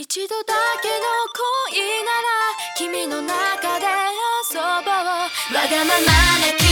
一度だけの恋なら君の中で遊ぼう。わがままな君